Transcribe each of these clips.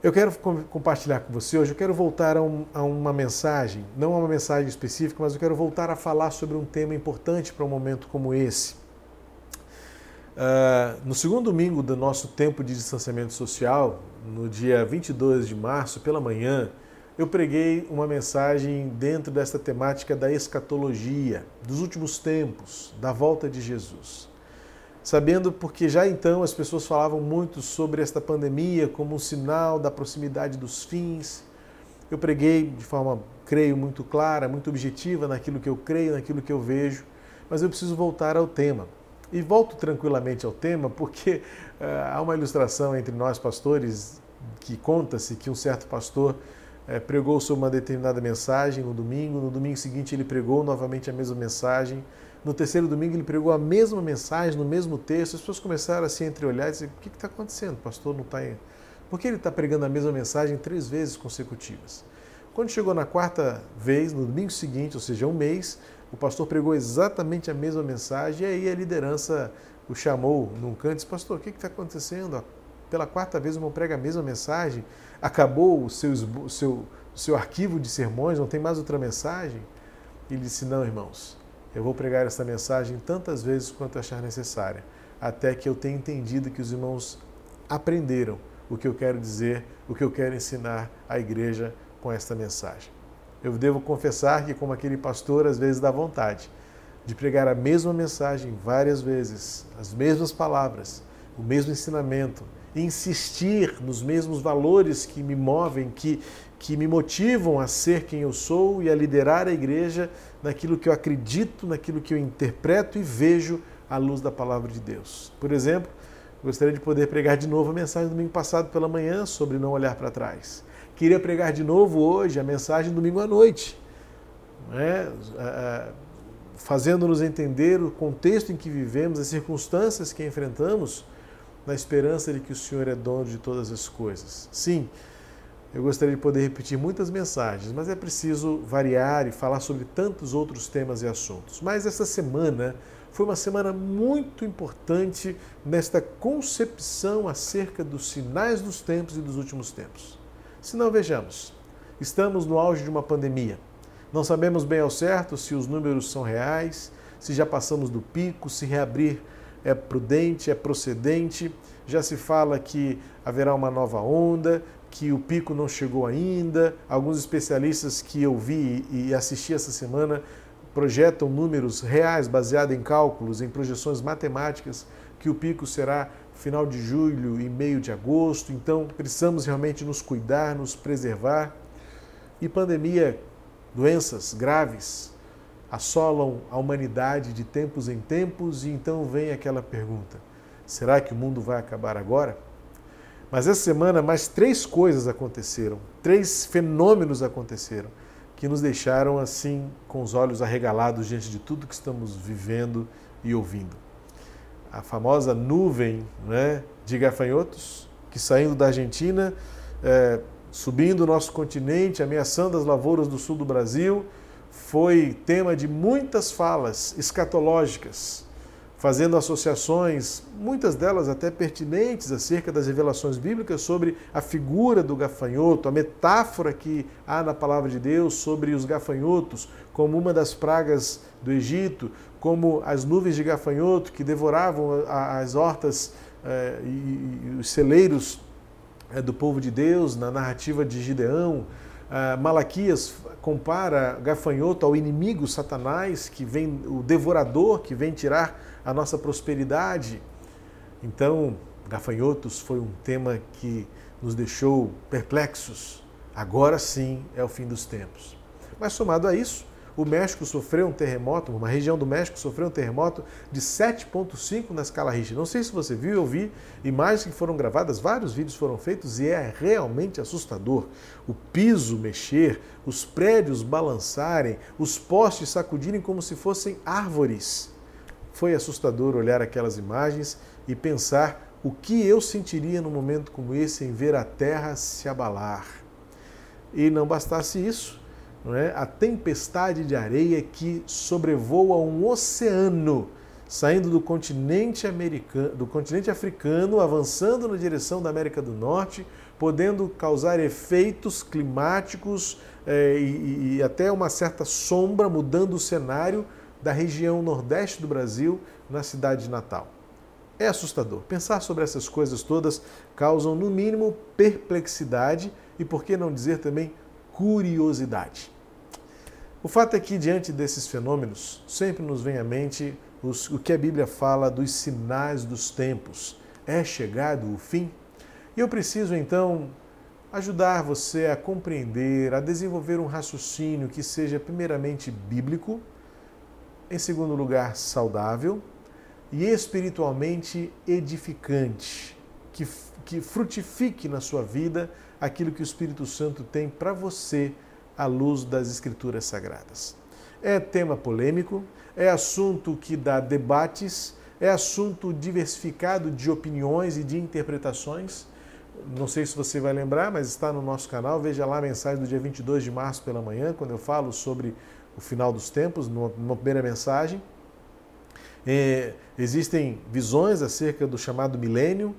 Eu quero compartilhar com você hoje, eu quero voltar a, um, a, uma mensagem, não a uma mensagem específica, mas eu quero voltar a falar sobre um tema importante para um momento como esse. Uh, no segundo domingo do nosso tempo de distanciamento social, no dia 22 de março, pela manhã, eu preguei uma mensagem dentro desta temática da escatologia, dos últimos tempos, da volta de Jesus sabendo porque já então as pessoas falavam muito sobre esta pandemia como um sinal da proximidade dos fins. Eu preguei de forma, creio, muito clara, muito objetiva naquilo que eu creio, naquilo que eu vejo, mas eu preciso voltar ao tema. E volto tranquilamente ao tema porque uh, há uma ilustração entre nós pastores que conta-se que um certo pastor uh, pregou sobre uma determinada mensagem no domingo, no domingo seguinte ele pregou novamente a mesma mensagem no terceiro domingo ele pregou a mesma mensagem, no mesmo texto. As pessoas começaram a entreolhar e dizer: o que está acontecendo? O pastor não está. Por que ele está pregando a mesma mensagem três vezes consecutivas? Quando chegou na quarta vez, no domingo seguinte, ou seja, um mês, o pastor pregou exatamente a mesma mensagem e aí a liderança o chamou num canto e disse: Pastor, o que está acontecendo? Pela quarta vez o irmão prega a mesma mensagem, acabou o seu, seu, o seu arquivo de sermões, não tem mais outra mensagem? Ele disse: Não, irmãos, eu vou pregar essa mensagem tantas vezes quanto achar necessária, até que eu tenha entendido que os irmãos aprenderam o que eu quero dizer, o que eu quero ensinar à igreja com esta mensagem. Eu devo confessar que, como aquele pastor, às vezes dá vontade de pregar a mesma mensagem várias vezes, as mesmas palavras, o mesmo ensinamento, insistir nos mesmos valores que me movem, que, que me motivam a ser quem eu sou e a liderar a igreja naquilo que eu acredito, naquilo que eu interpreto e vejo à luz da palavra de Deus. Por exemplo, gostaria de poder pregar de novo a mensagem do domingo passado pela manhã sobre não olhar para trás. Queria pregar de novo hoje a mensagem do domingo à noite, né? fazendo-nos entender o contexto em que vivemos, as circunstâncias que enfrentamos, na esperança de que o Senhor é dono de todas as coisas. Sim, eu gostaria de poder repetir muitas mensagens, mas é preciso variar e falar sobre tantos outros temas e assuntos. Mas essa semana foi uma semana muito importante nesta concepção acerca dos sinais dos tempos e dos últimos tempos. Se não, vejamos, estamos no auge de uma pandemia. Não sabemos bem ao certo se os números são reais, se já passamos do pico, se reabrir é prudente, é procedente. Já se fala que haverá uma nova onda, que o pico não chegou ainda. Alguns especialistas que eu vi e assisti essa semana projetam números reais baseados em cálculos, em projeções matemáticas, que o pico será final de julho e meio de agosto. Então, precisamos realmente nos cuidar, nos preservar. E pandemia, doenças graves assolam a humanidade de tempos em tempos e então vem aquela pergunta: será que o mundo vai acabar agora? Mas essa semana mais três coisas aconteceram, três fenômenos aconteceram que nos deixaram assim com os olhos arregalados diante de tudo que estamos vivendo e ouvindo. A famosa nuvem né, de gafanhotos que saindo da Argentina, é, subindo o nosso continente, ameaçando as lavouras do sul do Brasil, foi tema de muitas falas escatológicas fazendo associações, muitas delas até pertinentes, acerca das revelações bíblicas sobre a figura do gafanhoto, a metáfora que há na palavra de Deus sobre os gafanhotos, como uma das pragas do Egito, como as nuvens de gafanhoto que devoravam as hortas eh, e, os celeiros eh, do povo de Deus, na narrativa de Gideão. Ah, Malaquias compara gafanhoto ao inimigo Satanás, que vem, o devorador que vem tirar a nossa prosperidade. Então, gafanhotos foi um tema que nos deixou perplexos. Agora sim é o fim dos tempos. Mas somado a isso, o México sofreu um terremoto, uma região do México sofreu um terremoto de 7,5 na escala Richter. Não sei se você viu ou vi imagens que foram gravadas, vários vídeos foram feitos e é realmente assustador. O piso mexer, os prédios balançarem, os postes sacudirem como se fossem árvores. Foi assustador olhar aquelas imagens e pensar o que eu sentiria num momento como esse em ver a terra se abalar. E não bastasse isso, não é? a tempestade de areia que sobrevoa um oceano, saindo do continente americano, do continente africano, avançando na direção da América do Norte, podendo causar efeitos climáticos é, e, e até uma certa sombra, mudando o cenário da região nordeste do Brasil, na cidade de Natal. É assustador. Pensar sobre essas coisas todas causam, no mínimo, perplexidade e, por que não dizer também, curiosidade. O fato é que, diante desses fenômenos, sempre nos vem à mente os, o que a Bíblia fala dos sinais dos tempos. É chegado o fim? E eu preciso, então, ajudar você a compreender, a desenvolver um raciocínio que seja, primeiramente, bíblico, em segundo lugar, saudável e espiritualmente edificante, que, que frutifique na sua vida aquilo que o Espírito Santo tem para você à luz das Escrituras Sagradas. É tema polêmico, é assunto que dá debates, é assunto diversificado de opiniões e de interpretações. Não sei se você vai lembrar, mas está no nosso canal. Veja lá a mensagem do dia 22 de março pela manhã, quando eu falo sobre o final dos tempos, numa primeira mensagem. É, existem visões acerca do chamado milênio,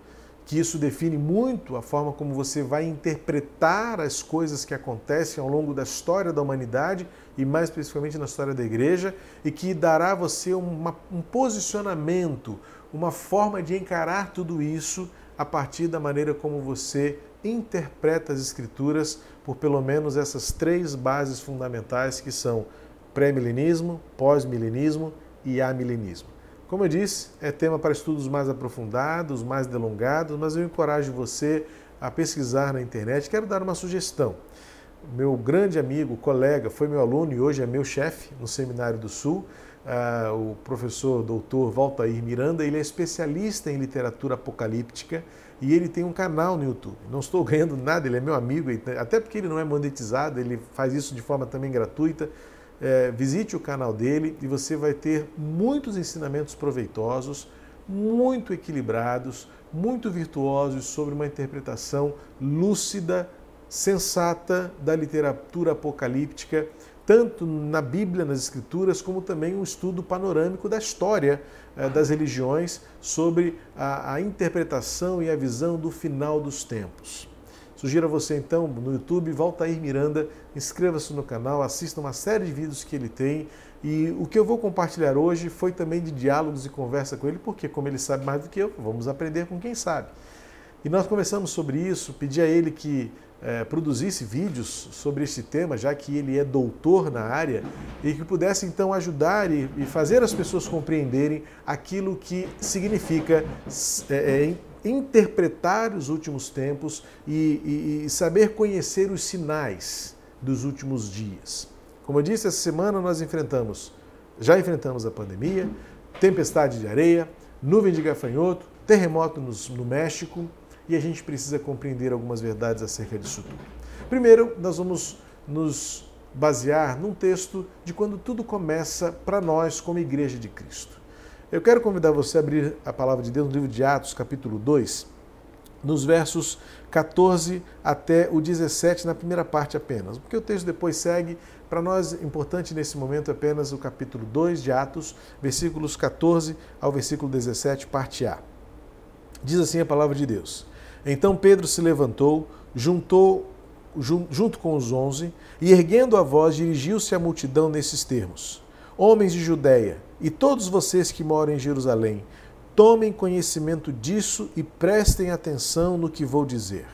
que isso define muito a forma como você vai interpretar as coisas que acontecem ao longo da história da humanidade e mais especificamente na história da igreja, e que dará a você uma, um posicionamento, uma forma de encarar tudo isso a partir da maneira como você interpreta as escrituras por pelo menos essas três bases fundamentais que são pré-milenismo, pós-milenismo e amilenismo. Como eu disse, é tema para estudos mais aprofundados, mais delongados, mas eu encorajo você a pesquisar na internet. Quero dar uma sugestão. Meu grande amigo, colega, foi meu aluno e hoje é meu chefe no Seminário do Sul, uh, o professor doutor Valtair Miranda. Ele é especialista em literatura apocalíptica e ele tem um canal no YouTube. Não estou ganhando nada, ele é meu amigo, até porque ele não é monetizado, ele faz isso de forma também gratuita é, visite o canal dele e você vai ter muitos ensinamentos proveitosos, muito equilibrados, muito virtuosos sobre uma interpretação lúcida, sensata da literatura apocalíptica, tanto na Bíblia, nas Escrituras, como também um estudo panorâmico da história é, das religiões sobre a, a interpretação e a visão do final dos tempos. Sugiro a você então no YouTube, Valtair Miranda, inscreva-se no canal, assista uma série de vídeos que ele tem. E o que eu vou compartilhar hoje foi também de diálogos e conversa com ele, porque como ele sabe mais do que eu, vamos aprender com quem sabe. E nós conversamos sobre isso, pedi a ele que é, produzisse vídeos sobre este tema, já que ele é doutor na área, e que pudesse então ajudar e, e fazer as pessoas compreenderem aquilo que significa é, é, interpretar os últimos tempos e, e, e saber conhecer os sinais dos últimos dias. Como eu disse, essa semana nós enfrentamos, já enfrentamos a pandemia, tempestade de areia, nuvem de gafanhoto, terremoto no, no México e a gente precisa compreender algumas verdades acerca disso tudo. Primeiro, nós vamos nos basear num texto de quando tudo começa para nós como Igreja de Cristo. Eu quero convidar você a abrir a palavra de Deus no livro de Atos, capítulo 2, nos versos 14 até o 17, na primeira parte apenas, porque o texto depois segue. Para nós, importante nesse momento apenas o capítulo 2 de Atos, versículos 14 ao versículo 17, parte A. Diz assim a palavra de Deus: Então Pedro se levantou, juntou junto com os onze, e erguendo a voz, dirigiu-se à multidão nesses termos: Homens de Judéia, e todos vocês que moram em Jerusalém, tomem conhecimento disso e prestem atenção no que vou dizer.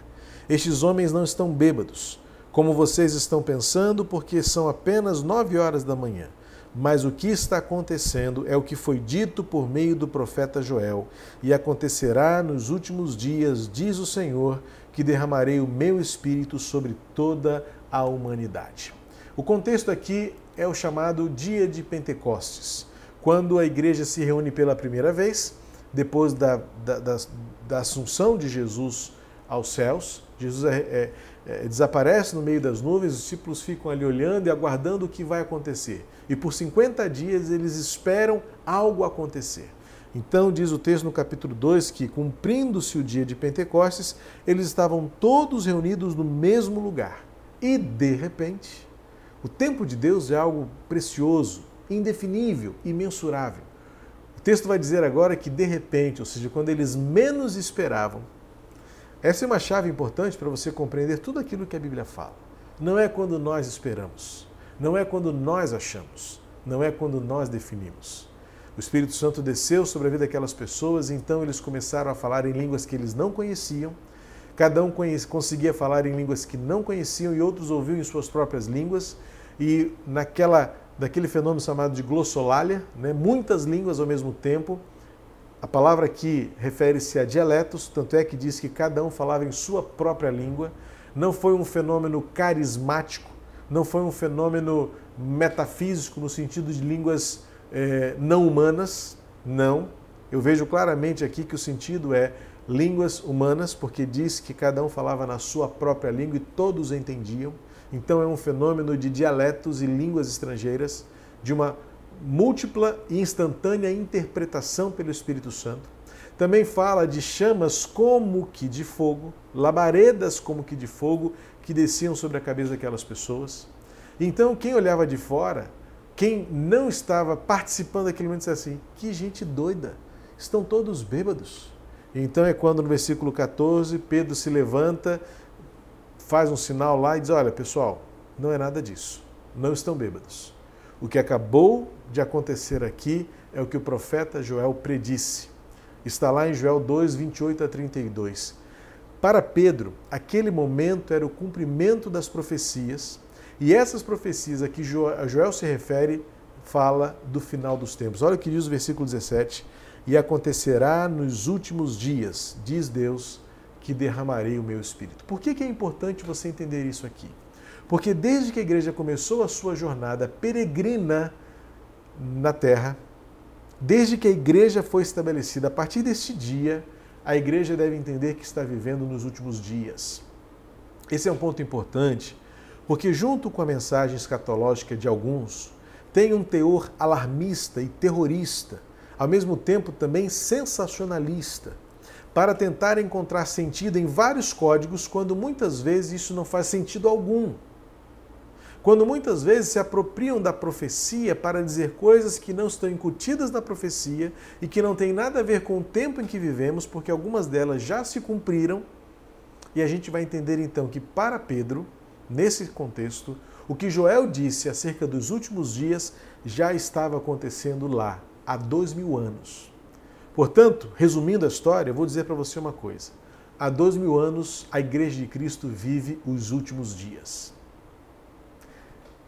Estes homens não estão bêbados, como vocês estão pensando, porque são apenas nove horas da manhã. Mas o que está acontecendo é o que foi dito por meio do profeta Joel, e acontecerá nos últimos dias, diz o Senhor, que derramarei o meu espírito sobre toda a humanidade. O contexto aqui é o chamado Dia de Pentecostes quando a igreja se reúne pela primeira vez, depois da, da, da, da assunção de Jesus aos céus, Jesus é, é, é, desaparece no meio das nuvens, os discípulos ficam ali olhando e aguardando o que vai acontecer. E por 50 dias eles esperam algo acontecer. Então, diz o texto no capítulo 2 que, cumprindo-se o dia de Pentecostes, eles estavam todos reunidos no mesmo lugar. E, de repente, o tempo de Deus é algo precioso, indefinível, imensurável. O texto vai dizer agora que de repente, ou seja, quando eles menos esperavam, Essa é uma chave importante para você compreender tudo aquilo que a Bíblia fala. Não é quando nós esperamos, não é quando nós achamos, não é quando nós definimos. O Espírito Santo desceu sobre a vida daquelas pessoas, então eles começaram a falar em línguas que eles não conheciam. Cada um conseguia falar em línguas que não conheciam e outros ouviam em suas próprias línguas. E naquela, daquele fenômeno chamado de glossolalia, né, muitas línguas ao mesmo tempo. A palavra aqui refere-se a dialetos, tanto é que diz que cada um falava em sua própria língua. Não foi um fenômeno carismático, não foi um fenômeno metafísico no sentido de línguas é, não humanas, não. Eu vejo claramente aqui que o sentido é línguas humanas, porque diz que cada um falava na sua própria língua e todos entendiam. Então é um fenômeno de dialetos e línguas estrangeiras, de uma múltipla e instantânea interpretação pelo Espírito Santo. Também fala de chamas como que de fogo, labaredas como que de fogo, que desciam sobre a cabeça daquelas pessoas. Então, quem olhava de fora quem não estava participando daquele momento disse assim: que gente doida, estão todos bêbados. Então é quando no versículo 14 Pedro se levanta, faz um sinal lá e diz: Olha, pessoal, não é nada disso, não estão bêbados. O que acabou de acontecer aqui é o que o profeta Joel predisse. Está lá em Joel 2, 28 a 32. Para Pedro, aquele momento era o cumprimento das profecias e essas profecias a que Joel se refere fala do final dos tempos. Olha o que diz o versículo 17: E acontecerá nos últimos dias, diz Deus, que derramarei o meu espírito. Por que, que é importante você entender isso aqui? Porque desde que a igreja começou a sua jornada peregrina na terra, desde que a igreja foi estabelecida, a partir deste dia, a igreja deve entender que está vivendo nos últimos dias. Esse é um ponto importante porque, junto com a mensagem escatológica de alguns, tem um teor alarmista e terrorista, ao mesmo tempo também sensacionalista, para tentar encontrar sentido em vários códigos, quando muitas vezes isso não faz sentido algum. Quando muitas vezes se apropriam da profecia para dizer coisas que não estão incutidas na profecia e que não têm nada a ver com o tempo em que vivemos, porque algumas delas já se cumpriram, e a gente vai entender então que para Pedro, Nesse contexto, o que Joel disse acerca dos últimos dias já estava acontecendo lá, há dois mil anos. Portanto, resumindo a história, eu vou dizer para você uma coisa. Há dois mil anos, a Igreja de Cristo vive os últimos dias.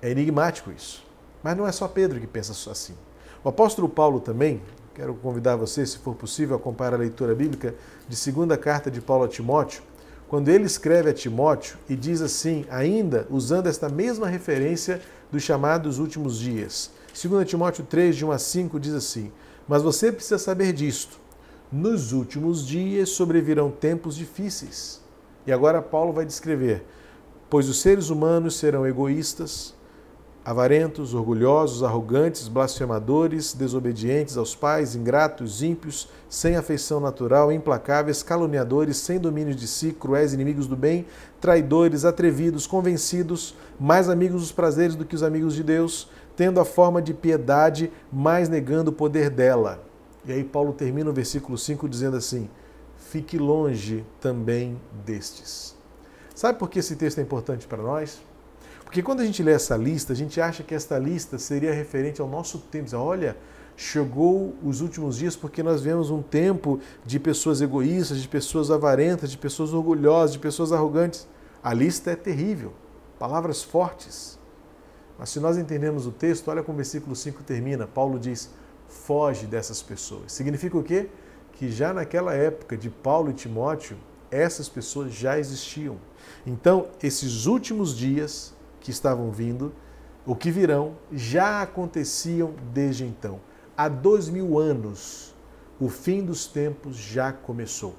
É enigmático isso. Mas não é só Pedro que pensa assim. O apóstolo Paulo também, quero convidar você, se for possível, a comparar a leitura bíblica de segunda carta de Paulo a Timóteo, quando ele escreve a Timóteo e diz assim, ainda usando esta mesma referência dos chamados últimos dias. 2 Timóteo 3, de 1 a 5, diz assim: Mas você precisa saber disto. Nos últimos dias sobrevirão tempos difíceis. E agora Paulo vai descrever: Pois os seres humanos serão egoístas, avarentos, orgulhosos, arrogantes, blasfemadores, desobedientes aos pais, ingratos, ímpios, sem afeição natural, implacáveis, caluniadores, sem domínio de si, cruéis, inimigos do bem, traidores, atrevidos, convencidos, mais amigos dos prazeres do que os amigos de Deus, tendo a forma de piedade, mais negando o poder dela. E aí Paulo termina o versículo 5 dizendo assim: Fique longe também destes. Sabe por que esse texto é importante para nós? Porque quando a gente lê essa lista, a gente acha que esta lista seria referente ao nosso tempo. Olha, chegou os últimos dias porque nós vemos um tempo de pessoas egoístas, de pessoas avarentas, de pessoas orgulhosas, de pessoas arrogantes. A lista é terrível, palavras fortes. Mas se nós entendemos o texto, olha como o versículo 5 termina. Paulo diz: foge dessas pessoas. Significa o quê? Que já naquela época de Paulo e Timóteo, essas pessoas já existiam. Então, esses últimos dias que estavam vindo, o que virão, já aconteciam desde então. Há dois mil anos, o fim dos tempos já começou.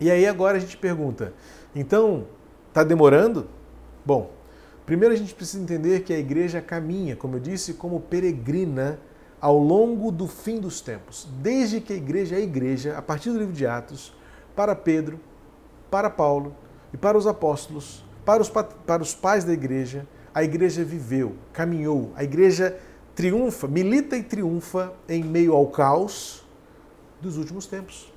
E aí agora a gente pergunta, então, está demorando? Bom, primeiro a gente precisa entender que a igreja caminha, como eu disse, como peregrina ao longo do fim dos tempos. Desde que a igreja é igreja, a partir do livro de Atos, para Pedro, para Paulo e para os apóstolos, para os, para os pais da igreja, a igreja viveu, caminhou, a igreja triunfa, milita e triunfa em meio ao caos dos últimos tempos.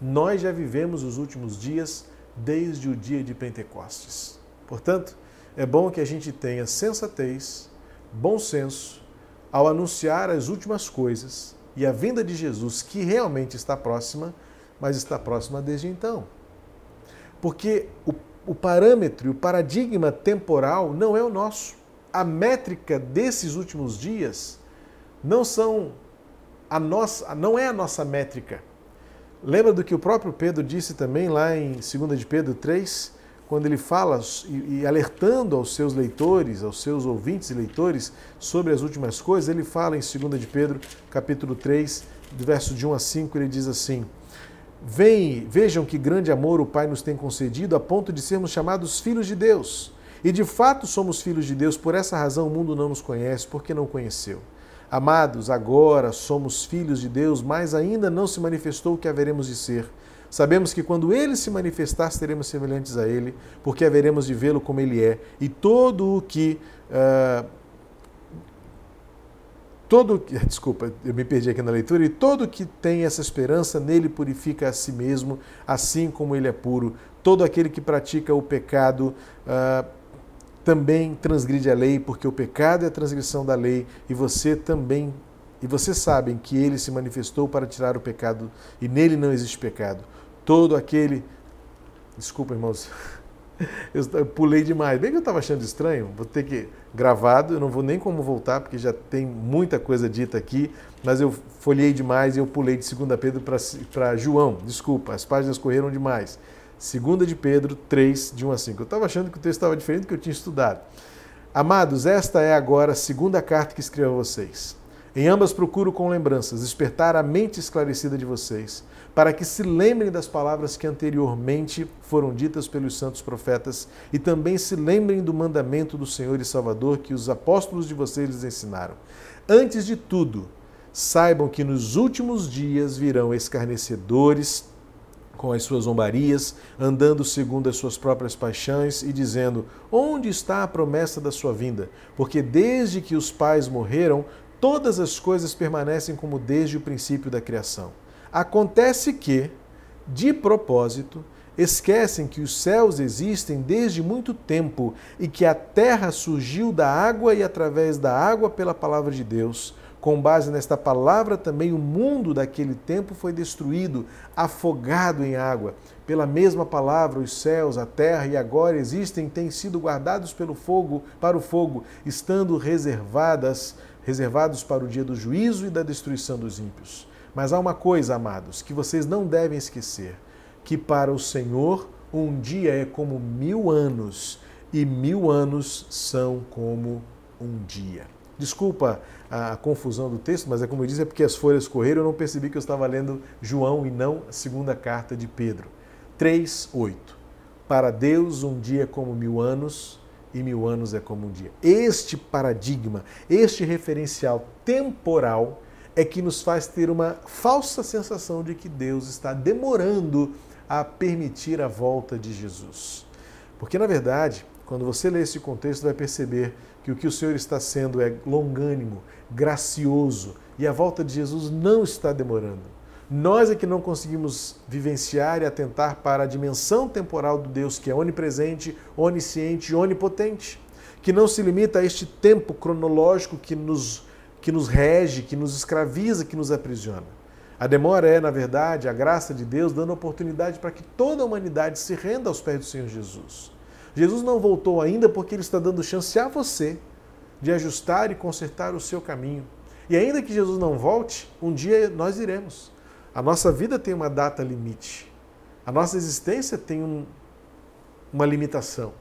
Nós já vivemos os últimos dias desde o dia de Pentecostes. Portanto, é bom que a gente tenha sensatez, bom senso, ao anunciar as últimas coisas e a vinda de Jesus, que realmente está próxima, mas está próxima desde então. Porque o, o parâmetro, o paradigma temporal não é o nosso. A métrica desses últimos dias não são a nossa, não é a nossa métrica. Lembra do que o próprio Pedro disse também lá em 2 de Pedro 3, quando ele fala e, alertando aos seus leitores, aos seus ouvintes e leitores sobre as últimas coisas, ele fala em 2 de Pedro, capítulo 3, do verso de 1 a 5, ele diz assim: Vem, vejam que grande amor o Pai nos tem concedido a ponto de sermos chamados filhos de Deus. E de fato somos filhos de Deus, por essa razão o mundo não nos conhece, porque não conheceu. Amados, agora somos filhos de Deus, mas ainda não se manifestou o que haveremos de ser. Sabemos que quando ele se manifestar, seremos semelhantes a ele, porque haveremos de vê-lo como ele é. E todo o que. Uh, todo desculpa, eu me perdi aqui na leitura, e todo que tem essa esperança nele purifica a si mesmo, assim como ele é puro. Todo aquele que pratica o pecado uh, também transgride a lei, porque o pecado é a transgressão da lei, e você também, e vocês sabem que ele se manifestou para tirar o pecado, e nele não existe pecado. Todo aquele. Desculpa, irmãos. Eu pulei demais. Bem que eu estava achando estranho, vou ter que gravado, eu não vou nem como voltar, porque já tem muita coisa dita aqui, mas eu folhei demais e eu pulei de 2 Pedro para João. Desculpa, as páginas correram demais. Segunda de Pedro 3, de 1 a 5. Eu estava achando que o texto estava diferente do que eu tinha estudado. Amados, esta é agora a segunda carta que escrevo a vocês. Em ambas procuro com lembranças despertar a mente esclarecida de vocês, para que se lembrem das palavras que anteriormente foram ditas pelos santos profetas e também se lembrem do mandamento do Senhor e Salvador que os apóstolos de vocês lhes ensinaram. Antes de tudo, saibam que nos últimos dias virão escarnecedores, com as suas zombarias, andando segundo as suas próprias paixões e dizendo: Onde está a promessa da sua vinda? Porque desde que os pais morreram, todas as coisas permanecem como desde o princípio da criação. Acontece que, de propósito, esquecem que os céus existem desde muito tempo e que a terra surgiu da água e através da água pela palavra de Deus com base nesta palavra, também o mundo daquele tempo foi destruído, afogado em água. Pela mesma palavra, os céus, a terra e agora existem, têm sido guardados pelo fogo, para o fogo, estando reservadas, reservados para o dia do juízo e da destruição dos ímpios. Mas há uma coisa, amados, que vocês não devem esquecer: que para o Senhor um dia é como mil anos, e mil anos são como um dia. Desculpa a confusão do texto, mas é como eu disse, é porque as folhas correram, eu não percebi que eu estava lendo João e não a segunda carta de Pedro. 3, 8. Para Deus um dia é como mil anos e mil anos é como um dia. Este paradigma, este referencial temporal é que nos faz ter uma falsa sensação de que Deus está demorando a permitir a volta de Jesus. Porque, na verdade, quando você lê esse contexto, vai perceber que o que o Senhor está sendo é longânimo, gracioso e a volta de Jesus não está demorando. Nós é que não conseguimos vivenciar e atentar para a dimensão temporal do Deus que é onipresente, onisciente e onipotente, que não se limita a este tempo cronológico que nos, que nos rege, que nos escraviza, que nos aprisiona. A demora é, na verdade, a graça de Deus dando oportunidade para que toda a humanidade se renda aos pés do Senhor Jesus. Jesus não voltou ainda porque ele está dando chance a você de ajustar e consertar o seu caminho. E ainda que Jesus não volte, um dia nós iremos. A nossa vida tem uma data limite. A nossa existência tem um, uma limitação.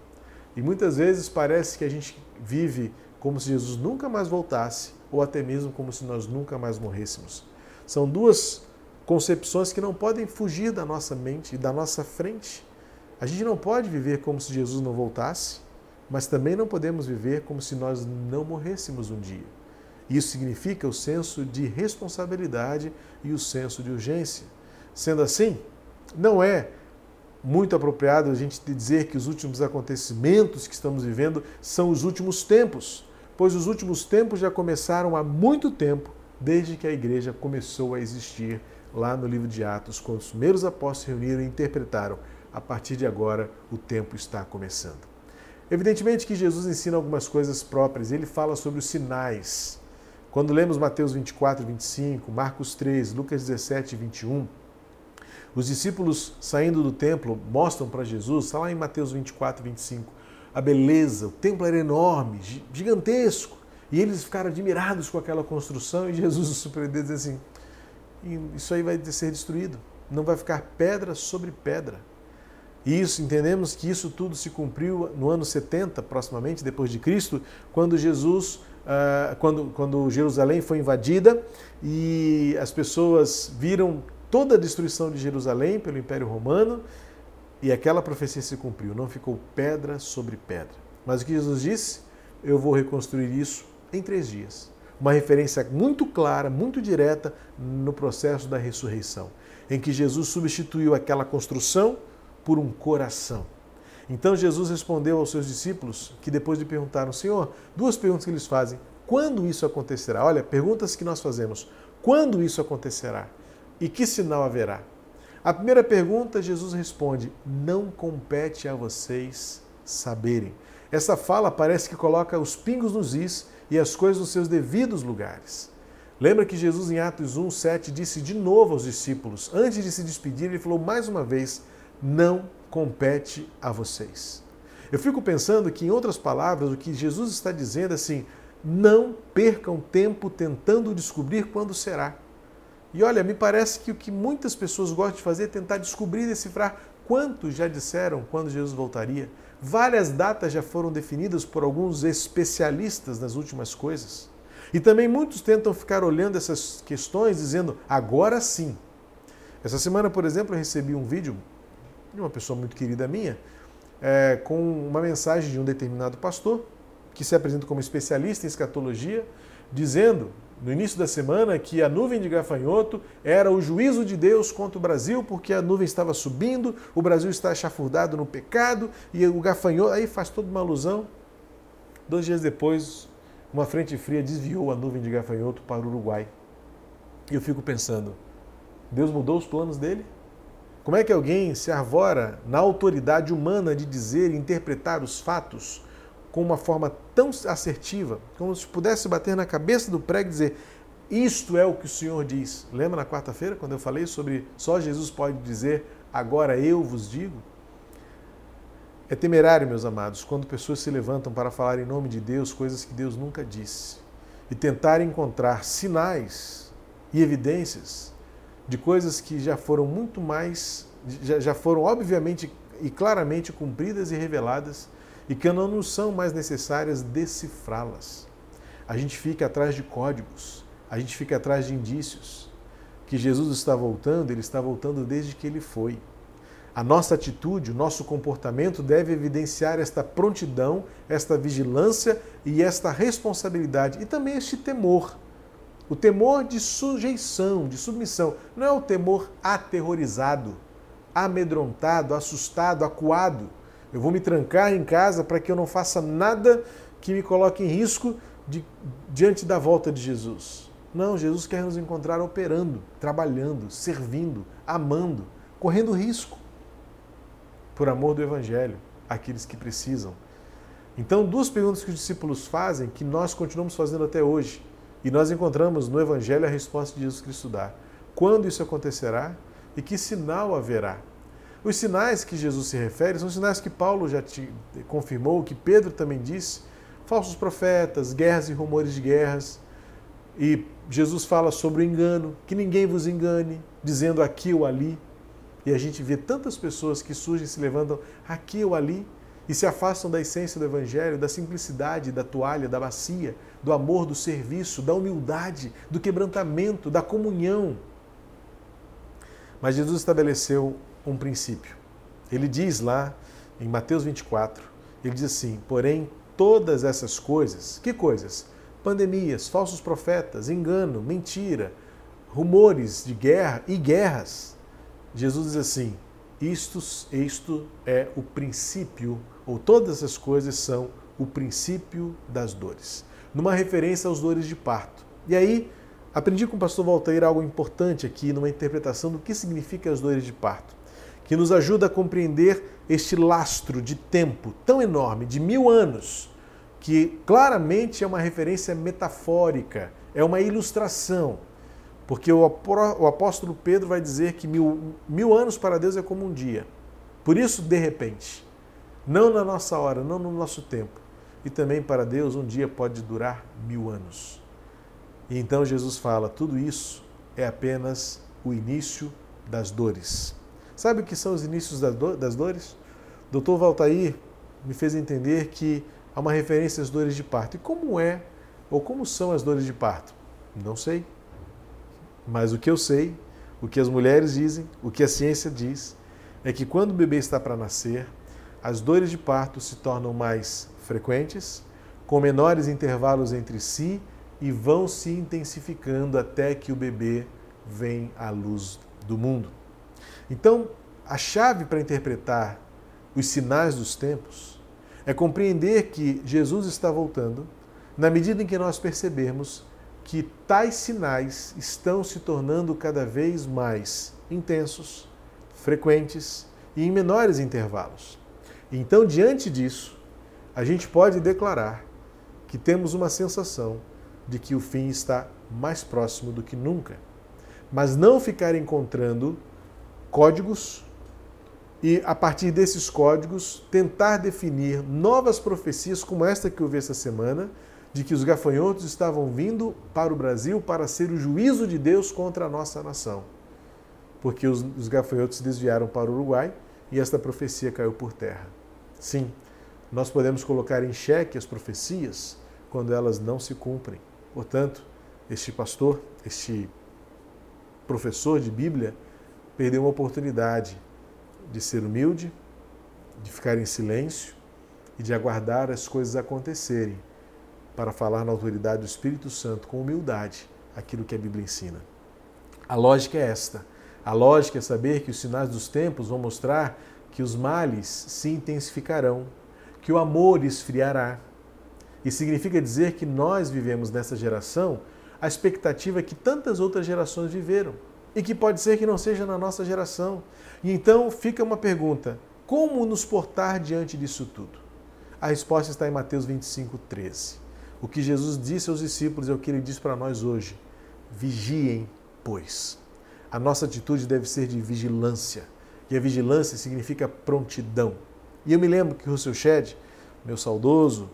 E muitas vezes parece que a gente vive como se Jesus nunca mais voltasse, ou até mesmo como se nós nunca mais morrêssemos. São duas concepções que não podem fugir da nossa mente e da nossa frente. A gente não pode viver como se Jesus não voltasse, mas também não podemos viver como se nós não morrêssemos um dia. Isso significa o senso de responsabilidade e o senso de urgência. Sendo assim, não é muito apropriado a gente dizer que os últimos acontecimentos que estamos vivendo são os últimos tempos, pois os últimos tempos já começaram há muito tempo, desde que a igreja começou a existir lá no livro de Atos, quando os primeiros apóstolos se reuniram e interpretaram a partir de agora o tempo está começando. Evidentemente que Jesus ensina algumas coisas próprias, ele fala sobre os sinais. Quando lemos Mateus 24, 25, Marcos 3, Lucas 17, 21, os discípulos saindo do templo mostram para Jesus, está lá em Mateus 24, 25, a beleza, o templo era enorme, gigantesco, e eles ficaram admirados com aquela construção e Jesus os surpreendeu e assim, isso aí vai ser destruído, não vai ficar pedra sobre pedra. Isso, entendemos que isso tudo se cumpriu no ano 70, proximamente, depois de Cristo, quando Jesus, uh, quando, quando Jerusalém foi invadida e as pessoas viram toda a destruição de Jerusalém pelo Império Romano e aquela profecia se cumpriu, não ficou pedra sobre pedra. Mas o que Jesus disse? Eu vou reconstruir isso em três dias. Uma referência muito clara, muito direta no processo da ressurreição, em que Jesus substituiu aquela construção por um coração. Então Jesus respondeu aos seus discípulos, que depois lhe perguntaram, Senhor, duas perguntas que eles fazem. Quando isso acontecerá? Olha, perguntas que nós fazemos. Quando isso acontecerá? E que sinal haverá? A primeira pergunta, Jesus responde: Não compete a vocês saberem. Essa fala parece que coloca os pingos nos is e as coisas nos seus devidos lugares. Lembra que Jesus, em Atos 1, 7, disse de novo aos discípulos, antes de se despedir, ele falou mais uma vez: não compete a vocês. Eu fico pensando que, em outras palavras, o que Jesus está dizendo é assim: não percam tempo tentando descobrir quando será. E olha, me parece que o que muitas pessoas gostam de fazer é tentar descobrir e decifrar quantos já disseram quando Jesus voltaria. Várias datas já foram definidas por alguns especialistas nas últimas coisas. E também muitos tentam ficar olhando essas questões dizendo agora sim. Essa semana, por exemplo, eu recebi um vídeo de uma pessoa muito querida minha, é, com uma mensagem de um determinado pastor, que se apresenta como especialista em escatologia, dizendo no início da semana que a nuvem de gafanhoto era o juízo de Deus contra o Brasil, porque a nuvem estava subindo, o Brasil está chafurdado no pecado e o gafanhoto. Aí faz toda uma alusão. Dois dias depois, uma frente fria desviou a nuvem de gafanhoto para o Uruguai. E eu fico pensando: Deus mudou os planos dele? Como é que alguém se arvora na autoridade humana de dizer e interpretar os fatos com uma forma tão assertiva, como se pudesse bater na cabeça do prego e dizer: Isto é o que o Senhor diz. Lembra na quarta-feira, quando eu falei sobre só Jesus pode dizer, agora eu vos digo? É temerário, meus amados, quando pessoas se levantam para falar em nome de Deus coisas que Deus nunca disse e tentar encontrar sinais e evidências de coisas que já foram muito mais, já, já foram obviamente e claramente cumpridas e reveladas e que não nos são mais necessárias decifrá-las. A gente fica atrás de códigos, a gente fica atrás de indícios. Que Jesus está voltando, ele está voltando desde que ele foi. A nossa atitude, o nosso comportamento deve evidenciar esta prontidão, esta vigilância e esta responsabilidade e também este temor o temor de sujeição, de submissão, não é o temor aterrorizado, amedrontado, assustado, acuado. Eu vou me trancar em casa para que eu não faça nada que me coloque em risco de, diante da volta de Jesus. Não, Jesus quer nos encontrar operando, trabalhando, servindo, amando, correndo risco, por amor do Evangelho, aqueles que precisam. Então, duas perguntas que os discípulos fazem, que nós continuamos fazendo até hoje. E nós encontramos no Evangelho a resposta de Jesus Cristo dá. Quando isso acontecerá e que sinal haverá? Os sinais que Jesus se refere são sinais que Paulo já te confirmou, que Pedro também disse: falsos profetas, guerras e rumores de guerras. E Jesus fala sobre o engano, que ninguém vos engane, dizendo aqui ou ali. E a gente vê tantas pessoas que surgem e se levantam aqui ou ali e se afastam da essência do Evangelho, da simplicidade, da toalha, da bacia, do amor, do serviço, da humildade, do quebrantamento, da comunhão. Mas Jesus estabeleceu um princípio. Ele diz lá em Mateus 24, ele diz assim: porém, todas essas coisas, que coisas? Pandemias, falsos profetas, engano, mentira, rumores de guerra e guerras. Jesus diz assim: isto, isto é o princípio ou todas essas coisas são o princípio das dores, numa referência aos dores de parto. E aí, aprendi com o pastor Voltaire algo importante aqui, numa interpretação do que significa as dores de parto, que nos ajuda a compreender este lastro de tempo tão enorme, de mil anos, que claramente é uma referência metafórica, é uma ilustração. Porque o apóstolo Pedro vai dizer que mil, mil anos para Deus é como um dia. Por isso, de repente, não na nossa hora, não no nosso tempo. E também para Deus, um dia pode durar mil anos. E então Jesus fala: tudo isso é apenas o início das dores. Sabe o que são os inícios das dores? O doutor Valtair me fez entender que há uma referência às dores de parto. E como é, ou como são as dores de parto? Não sei. Mas o que eu sei, o que as mulheres dizem, o que a ciência diz, é que quando o bebê está para nascer, as dores de parto se tornam mais frequentes, com menores intervalos entre si e vão se intensificando até que o bebê vem à luz do mundo. Então, a chave para interpretar os sinais dos tempos é compreender que Jesus está voltando na medida em que nós percebermos que tais sinais estão se tornando cada vez mais intensos, frequentes e em menores intervalos. Então, diante disso, a gente pode declarar que temos uma sensação de que o fim está mais próximo do que nunca. Mas não ficar encontrando códigos e, a partir desses códigos, tentar definir novas profecias, como esta que eu vi essa semana, de que os gafanhotos estavam vindo para o Brasil para ser o juízo de Deus contra a nossa nação. Porque os, os gafanhotos se desviaram para o Uruguai e esta profecia caiu por terra. Sim, nós podemos colocar em xeque as profecias quando elas não se cumprem. Portanto, este pastor, este professor de Bíblia, perdeu uma oportunidade de ser humilde, de ficar em silêncio e de aguardar as coisas acontecerem para falar na autoridade do Espírito Santo com humildade aquilo que a Bíblia ensina. A lógica é esta. A lógica é saber que os sinais dos tempos vão mostrar que os males se intensificarão, que o amor esfriará. E significa dizer que nós vivemos nessa geração a expectativa que tantas outras gerações viveram e que pode ser que não seja na nossa geração. E então fica uma pergunta: como nos portar diante disso tudo? A resposta está em Mateus 25, 13. O que Jesus disse aos discípulos é o que ele diz para nós hoje: vigiem, pois. A nossa atitude deve ser de vigilância e a vigilância significa prontidão. E eu me lembro que Russell Shedd, meu saudoso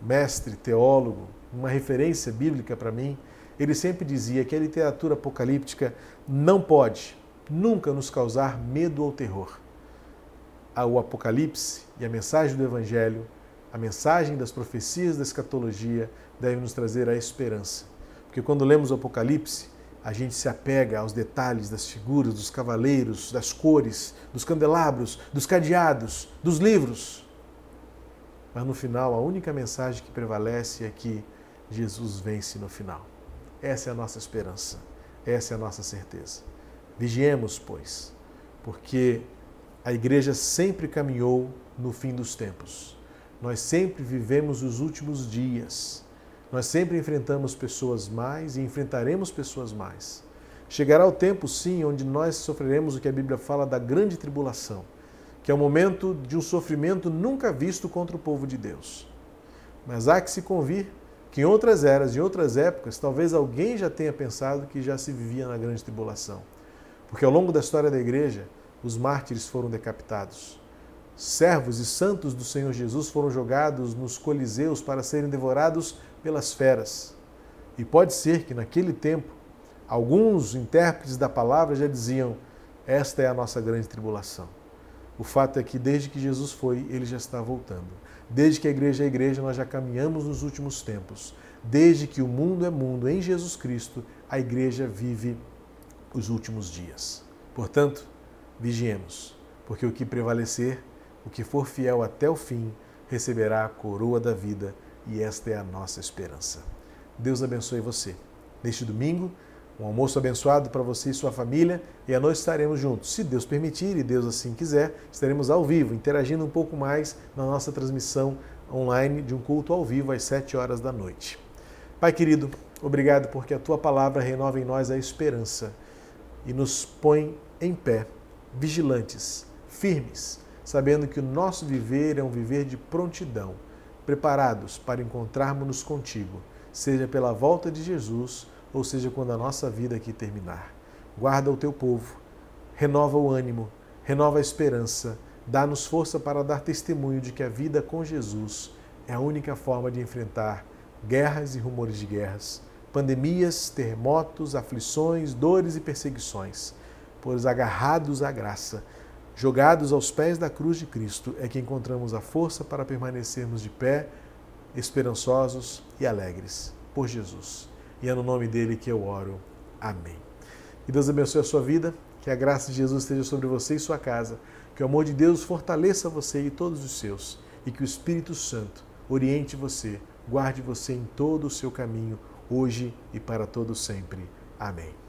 mestre teólogo, uma referência bíblica para mim, ele sempre dizia que a literatura apocalíptica não pode nunca nos causar medo ou terror. O Apocalipse e a mensagem do Evangelho, a mensagem das profecias da escatologia, devem nos trazer a esperança. Porque quando lemos o Apocalipse, a gente se apega aos detalhes das figuras, dos cavaleiros, das cores, dos candelabros, dos cadeados, dos livros. Mas no final, a única mensagem que prevalece é que Jesus vence no final. Essa é a nossa esperança, essa é a nossa certeza. Vigiemos, pois, porque a igreja sempre caminhou no fim dos tempos. Nós sempre vivemos os últimos dias. Nós sempre enfrentamos pessoas mais e enfrentaremos pessoas mais. Chegará o tempo, sim, onde nós sofreremos o que a Bíblia fala da grande tribulação, que é o momento de um sofrimento nunca visto contra o povo de Deus. Mas há que se convir que em outras eras, em outras épocas, talvez alguém já tenha pensado que já se vivia na grande tribulação. Porque ao longo da história da igreja, os mártires foram decapitados. Servos e santos do Senhor Jesus foram jogados nos coliseus para serem devorados pelas feras. E pode ser que naquele tempo, alguns intérpretes da palavra já diziam: esta é a nossa grande tribulação. O fato é que desde que Jesus foi, ele já está voltando. Desde que a igreja é igreja, nós já caminhamos nos últimos tempos. Desde que o mundo é mundo em Jesus Cristo, a igreja vive os últimos dias. Portanto, vigiemos, porque o que prevalecer, o que for fiel até o fim, receberá a coroa da vida e esta é a nossa esperança. Deus abençoe você. Neste domingo, um almoço abençoado para você e sua família e à noite estaremos juntos. Se Deus permitir e Deus assim quiser, estaremos ao vivo, interagindo um pouco mais na nossa transmissão online de um culto ao vivo às 7 horas da noite. Pai querido, obrigado porque a tua palavra renova em nós a esperança e nos põe em pé vigilantes, firmes, sabendo que o nosso viver é um viver de prontidão, preparados para encontrarmos-nos contigo, seja pela volta de Jesus ou seja quando a nossa vida aqui terminar. Guarda o teu povo, renova o ânimo, renova a esperança, dá-nos força para dar testemunho de que a vida com Jesus é a única forma de enfrentar guerras e rumores de guerras, pandemias, terremotos, aflições, dores e perseguições. Pois agarrados à graça, jogados aos pés da cruz de Cristo, é que encontramos a força para permanecermos de pé, esperançosos e alegres por Jesus. E é no nome dele que eu oro. Amém. Que Deus abençoe a sua vida, que a graça de Jesus esteja sobre você e sua casa, que o amor de Deus fortaleça você e todos os seus, e que o Espírito Santo oriente você, guarde você em todo o seu caminho, hoje e para todo sempre. Amém.